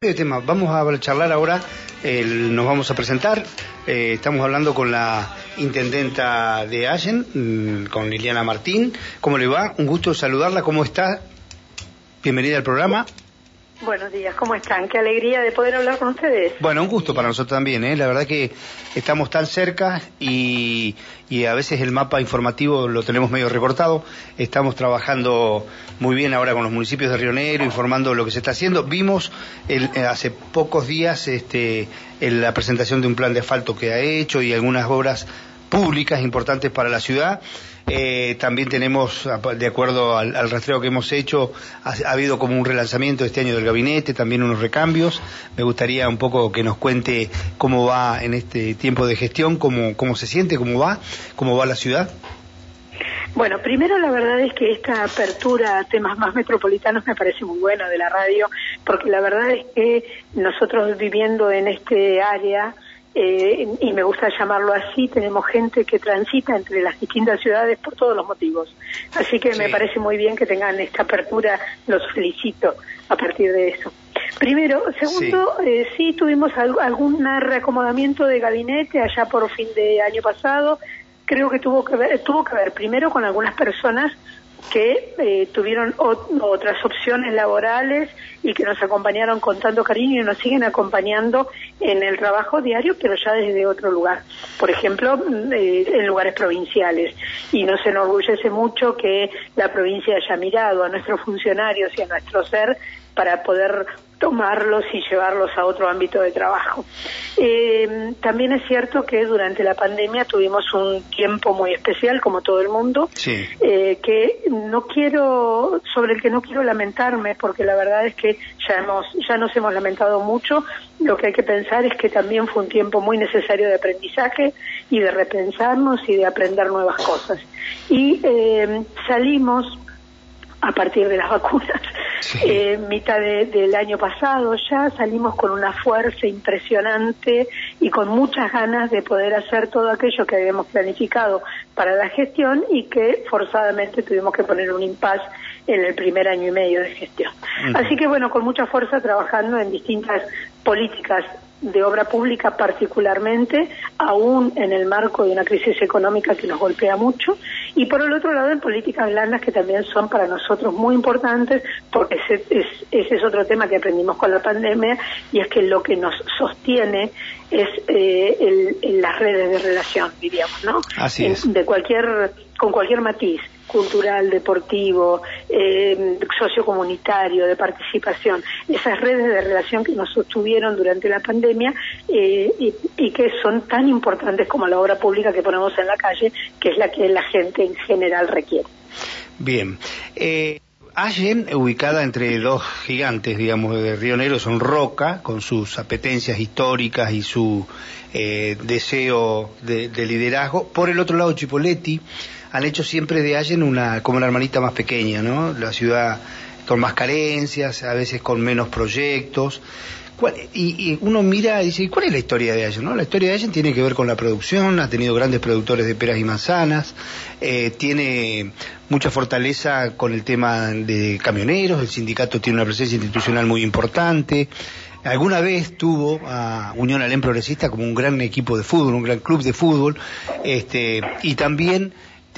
tema. Vamos a charlar ahora, nos vamos a presentar. Eh, estamos hablando con la intendenta de Allen, mm, con Liliana Martín. ¿Cómo le va? Un gusto saludarla. ¿Cómo está? Bienvenida al programa. Buenos días, ¿cómo están? Qué alegría de poder hablar con ustedes. Bueno, un gusto para nosotros también, ¿eh? La verdad que estamos tan cerca y, a veces el mapa informativo lo tenemos medio recortado. Estamos trabajando muy bien ahora con los municipios de Río Negro, informando lo que se está haciendo. Vimos el, eh, hace pocos días este, la presentación de un plan de asfalto que ha hecho y algunas obras públicas importantes para la ciudad. Eh, también tenemos, de acuerdo al, rastreo que hemos hecho, ha, habido como un relanzamiento este año del gabinete, también unos recambios. Me gustaría un poco que nos cuente cómo va en este tiempo de gestión, cómo, cómo se siente, cómo va, cómo va la ciudad. Bueno, primero la verdad es que esta apertura a temas más metropolitanos me parece muy buena de la radio, porque la verdad es que nosotros viviendo en este área, eh, y me gusta llamarlo así, tenemos gente que transita entre las distintas ciudades por todos los motivos. Así que me parece muy bien que tengan esta apertura, los felicito a partir de eso. Primero, segundo, sí, eh, sí tuvimos algún reacomodamiento de gabinete allá por fin de año pasado. Creo que tuvo que ver, tuvo que ver primero con algunas personas que eh, tuvieron otras opciones laborales y que nos acompañaron con tanto cariño y nos siguen acompañando en el trabajo diario, pero ya desde otro lugar. Por ejemplo, mm, eh, en lugares provinciales. Y nos enorgullece mucho que la provincia haya mirado a nuestros funcionarios y a nuestro ser para poder tomarlos y llevarlos a otro ámbito de trabajo. Eh, también es cierto que durante la pandemia tuvimos un tiempo muy especial, como todo el mundo, eh, que no quiero, sobre el que no quiero lamentarme, porque la verdad es que ya hemos, ya nos hemos lamentado mucho. Lo que hay que pensar es que también fue un tiempo muy necesario de aprendizaje y de repensarnos y de aprender nuevas cosas. Y eh, salimos a partir de las vacunas. Eh, mitad del año pasado ya salimos con una fuerza impresionante y con muchas ganas de poder hacer todo aquello que habíamos planificado para la gestión y que forzadamente tuvimos que poner un impas en el primer año y medio de gestión. Así que bueno, con mucha fuerza trabajando en distintas políticas de obra pública particularmente, aún en el marco de una crisis económica que nos golpea mucho, y por el otro lado en políticas blandas que también son para nosotros muy importantes, porque ese es, ese es otro tema que aprendimos con la pandemia, y es que lo que nos sostiene es eh, el, las redes de relación, diríamos, ¿no? Así es. De cualquier, con cualquier matiz cultural, deportivo, eh, sociocomunitario, de participación, esas redes de relación que nos sostuvieron durante la pandemia eh, y, que son tan importantes como la obra pública que ponemos en la calle, que es la que la gente en general requiere. Bien. Eh... Allen, ubicada entre dos gigantes, digamos, de Río Negro, son Roca, con sus apetencias históricas y su eh, deseo de, de, liderazgo. Por el otro lado, Chipoletti, han hecho siempre de Allen una, como una hermanita más pequeña, ¿no? La ciudad con más carencias, a veces con menos proyectos. Y, uno mira y dice, ¿cuál es la historia de Allen? No? La historia de Allen tiene que ver con la producción, ha tenido grandes productores de peras y manzanas, eh, tiene mucha fortaleza con el tema de camioneros, el sindicato tiene una presencia institucional muy importante. Alguna vez tuvo a Unión Alén Progresista como un gran equipo de fútbol, un gran club de fútbol, este, y también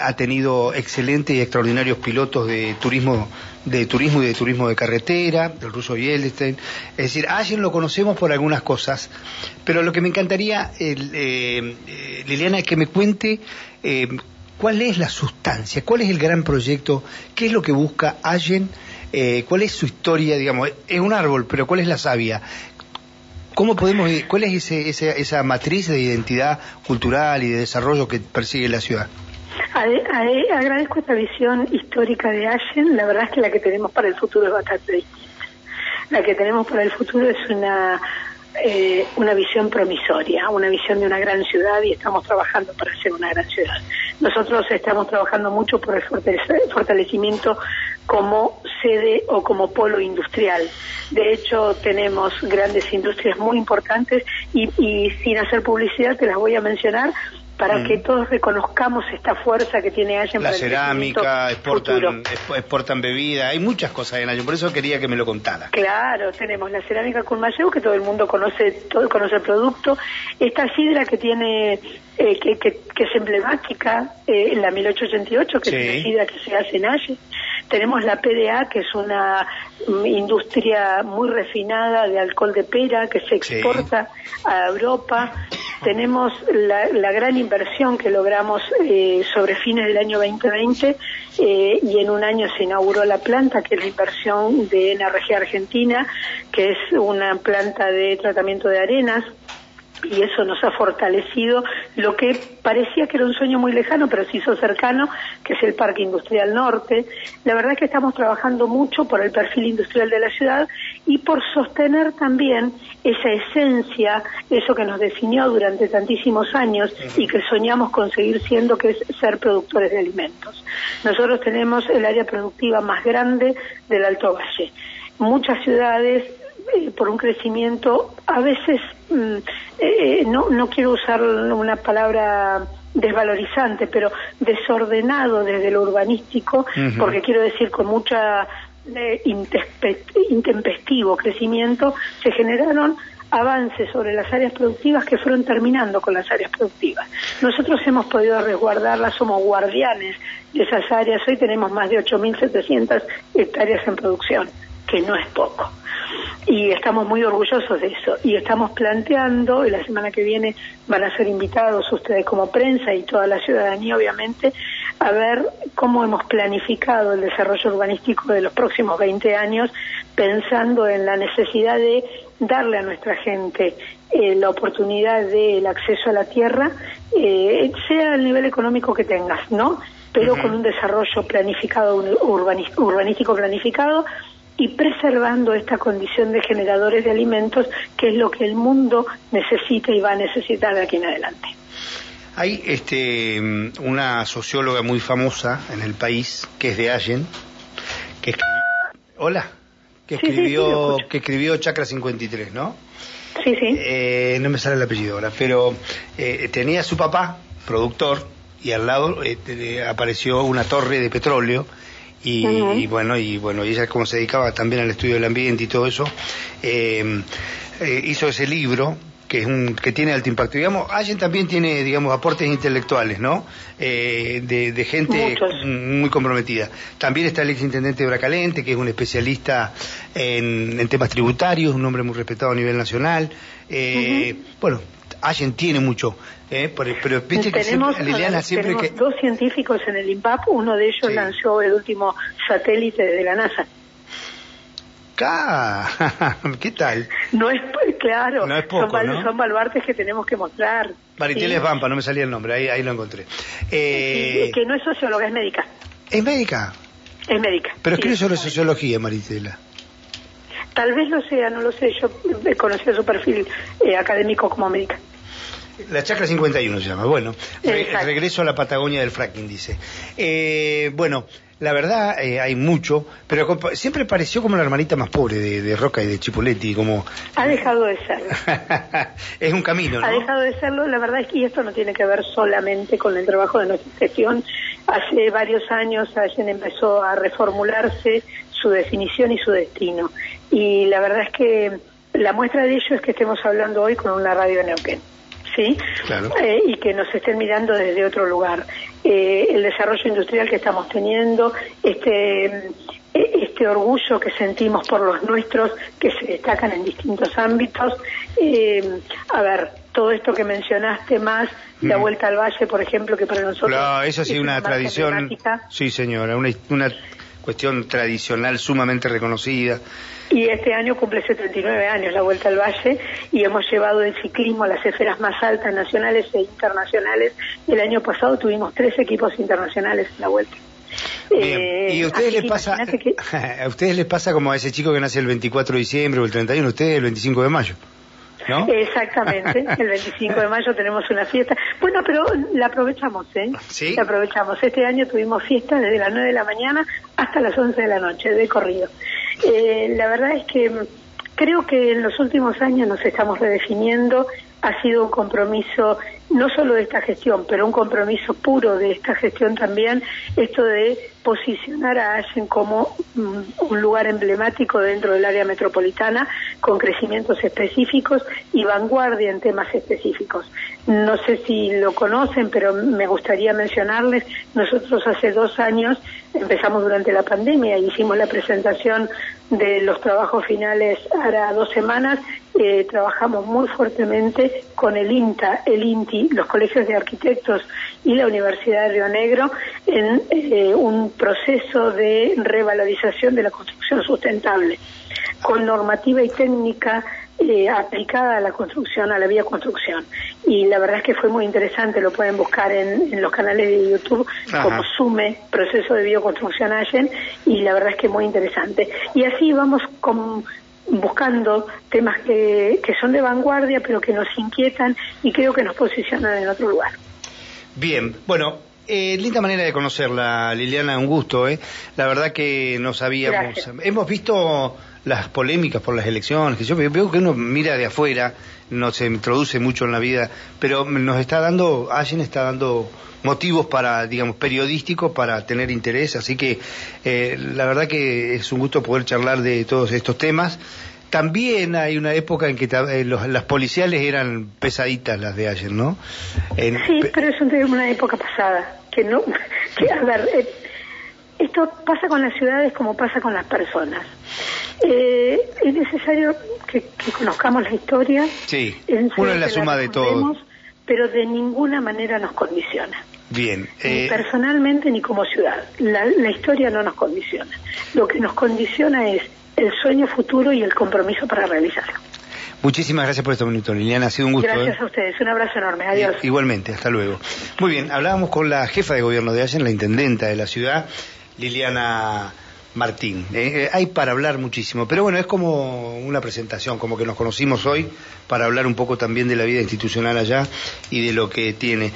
ha tenido excelentes y extraordinarios pilotos de turismo de turismo y de turismo de carretera, del ruso Yelstein. Es decir, a lo conocemos por algunas cosas, pero lo que me encantaría, eh, eh, Liliana, es que me cuente eh, cuál es la sustancia, cuál es el gran proyecto, qué es lo que busca Allen, cuál es su historia, digamos, es un árbol, pero cuál es la savia, ¿Cómo podemos, cuál es ese, esa matriz de identidad cultural y de desarrollo que persigue la ciudad? Agradezco esta visión histórica de Allen. La verdad es que la que tenemos para el futuro es bastante distinta. La que tenemos para el futuro es una eh, una visión promisoria, una visión de una gran ciudad y estamos trabajando para ser una gran ciudad. Nosotros estamos trabajando mucho por el fortalecimiento como sede o como polo industrial. De hecho, tenemos grandes industrias muy importantes y, y sin hacer publicidad te las voy a mencionar para que todos reconozcamos esta fuerza que tiene Allen La para cerámica, exportan, expo- exportan bebida, hay muchas cosas en Ayo, por eso quería que me lo contara. Claro, tenemos la cerámica Curmayeu, que todo el mundo conoce, todo conoce el producto. Esta sidra que tiene, eh, que, que, que es emblemática, eh, la 1888, que Sí. es una sidra que se hace en Aye. Tenemos la PDA, que es una mm, industria muy refinada de alcohol de pera, que se Sí. exporta a Europa. Tenemos la, la gran inversión que logramos eh, sobre fines del año 2020 eh, y en un año se inauguró la planta, que es la inversión de Energía Argentina, que es una planta de tratamiento de arenas y eso nos ha fortalecido lo que parecía que era un sueño muy lejano, pero se hizo cercano, que es el Parque Industrial Norte. La verdad es que estamos trabajando mucho por el perfil industrial de la ciudad y por sostener también esa esencia, eso que nos definió durante tantísimos años y que soñamos conseguir siendo, que es ser productores de alimentos. Nosotros tenemos el área productiva más grande del Alto Valle. Muchas ciudades eh, por un crecimiento a veces mm, eh, no no quiero usar una palabra desvalorizante pero desordenado desde lo urbanístico porque quiero decir con mucha eh, intempestivo crecimiento se generaron avances sobre las áreas productivas que fueron terminando con las áreas productivas. Nosotros hemos podido resguardarlas, somos guardianes de esas áreas. Hoy tenemos más de 8.700 hectáreas en producción, que no es poco. Y estamos muy orgullosos de eso. Y estamos planteando, y la semana que viene van a ser invitados ustedes como prensa y toda la ciudadanía, obviamente, a ver cómo hemos planificado el desarrollo urbanístico de los próximos 20 años, pensando en la necesidad de darle a nuestra gente eh, la oportunidad del acceso a la tierra, eh, sea el nivel económico que tengas, ¿no? Pero con un desarrollo planificado, urbanístico planificado y preservando esta condición de generadores de alimentos, que es lo que el mundo necesita y va a necesitar de aquí en adelante. Hay este, una socióloga muy famosa en el país, que es de Allen, que escri- Hola, que Sí, sí, sí, lo escribió, que escribió Chakra 53, ¿no? Sí, sí. Eh, no me sale el apellido ahora, pero eh, tenía a su papá, productor, y al lado eh, apareció una torre de petróleo. Y, y bueno, y bueno, y ella como se dedicaba también al estudio del ambiente y todo eso, eh, eh, hizo ese libro que es un que tiene alto impacto. Digamos, Allen también tiene, digamos, aportes intelectuales, ¿no? Eh, de, de gente Muchos. muy comprometida. También está el exintendente de Bracalente, que es un especialista en, en temas tributarios, un hombre muy respetado a nivel nacional. Eh, Bueno, Allen tiene mucho, eh, pero, pero viste que tenemos, siempre, Liliana, tenemos que... dos científicos en el INPAP, uno de ellos Sí. lanzó el último satélite de la NASA. ¡Ca! ¿Qué tal? No es claro, No es poco, son, son baluartes que tenemos que mostrar. Mariteles Sí. Vampa, no me salía el nombre, ahí, ahí lo encontré. Eh, Sí, que no es socióloga, es médica. ¿Es médica? Es médica. Pero escribe sobre sociología, Maritela. Tal vez lo sea, no lo sé. Yo conocía su perfil eh, académico como médica. La Chacra 51 se llama. Bueno, re- regreso a la Patagonia del fracking, dice. Eh, bueno, la verdad eh, hay mucho, pero siempre pareció como la hermanita más pobre de, de Roca y de Chipoletti, como... Ha dejado de serlo. es un camino, ¿no? Ha dejado de serlo, la verdad es que esto no tiene que ver solamente con el trabajo de nuestra gestión. Hace varios años Allen empezó a reformularse su definición y su destino. Y la verdad es que la muestra de ello es que estemos hablando hoy con una radio de Neuquén. ¿Sí? Claro. Eh, y que nos estén mirando desde otro lugar. Eh, el desarrollo industrial que estamos teniendo, este, eh, este orgullo que sentimos por los nuestros que se destacan en distintos ámbitos. Eh, a ver, todo esto que mencionaste más, la Mm. vuelta al valle, por ejemplo, que para nosotros Claro, eso sí, es una tradición. Sí, señora, una, una cuestión tradicional sumamente reconocida. Y este año cumple 79 años la Vuelta al Valle y hemos llevado el ciclismo a las esferas más altas nacionales e internacionales. El año pasado tuvimos tres equipos internacionales en la Vuelta. Bien. Eh, y a ustedes así les pasa, imagínate que- a ustedes les pasa como a ese chico que nace el 24 de diciembre o el 31, ustedes el 25 de mayo, ¿no? Exactamente, el 25 de mayo tenemos una fiesta. Bueno, pero la aprovechamos, ¿eh? ¿Sí? La aprovechamos. Este año tuvimos fiesta desde las 9 de la mañana hasta las 11 de la noche, de corrido. Eh, la verdad es que Creo que en los últimos años nos estamos redefiniendo, ha sido un compromiso no solo de esta gestión, pero un compromiso puro de esta gestión también, esto de posicionar a Allen como mm, un lugar emblemático dentro del área metropolitana, con crecimientos específicos y vanguardia en temas específicos. No sé si lo conocen, pero me gustaría mencionarles, nosotros hace dos años empezamos durante la pandemia hicimos la presentación de los trabajos finales ahora dos semanas, eh, trabajamos muy fuertemente con el INTA, el INTI, los colegios de arquitectos y la Universidad de Río Negro en eh, un proceso de revalorización de la construcción sustentable, con normativa y técnica eh, aplicada a la construcción, a la vía construcción. Y la verdad es que fue muy interesante, lo pueden buscar en, los canales de YouTube como SUME, proceso de bioconstrucción Allen, y la verdad es que muy interesante. Y así vamos con, buscando temas que, que son de vanguardia, pero que nos inquietan y creo que nos posicionan en otro lugar. Bien, bueno, eh, linda manera de conocerla, Liliana, un gusto, ¿eh? La verdad que no sabíamos. Hemos visto las polémicas por las elecciones, que yo veo que uno mira de afuera, no se introduce mucho en la vida, pero nos está dando, Allen está dando motivos para, digamos, periodísticos para tener interés, así que eh, la verdad que es un gusto poder charlar de todos estos temas. También hay una época en que eh, las policiales eran pesaditas las de ayer, ¿no? sí, pero es una época pasada, que no, que a ver, eh, esto pasa con las ciudades como pasa con las personas. Eh, es necesario que, conozcamos la historia. Sí, uno es la suma de todo. Pero de ninguna manera nos condiciona. Bien. Ni personalmente ni como ciudad. La, la historia no nos condiciona. Lo que nos condiciona es el sueño futuro y el compromiso para realizarlo. Muchísimas gracias por este minuto, Liliana. Ha sido un gusto. Gracias ¿eh? a ustedes. Un abrazo enorme. Adiós. Igualmente. Hasta luego. Muy bien. Hablábamos con la jefa de gobierno de Allen, la intendenta de la ciudad, Liliana Martín. Eh, eh, hay para hablar muchísimo, pero bueno, es como una presentación, como que nos conocimos hoy para hablar un poco también de la vida institucional allá y de lo que tiene.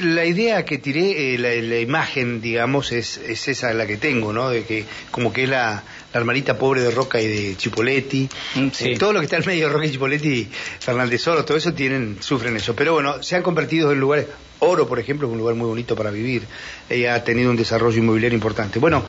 La idea que tiré, eh, la, imagen, digamos, es, es, esa la que tengo, ¿no? De que como que es la, la hermanita pobre de Roca y de Chipoletti. Mm, todo lo que está en medio de Roca y Chipoletti, Fernández Oro, todo eso tienen, sufren eso. Pero bueno, se han convertido en lugares, Oro, por ejemplo, es un lugar muy bonito para vivir. Ella ha tenido un desarrollo inmobiliario importante. Bueno.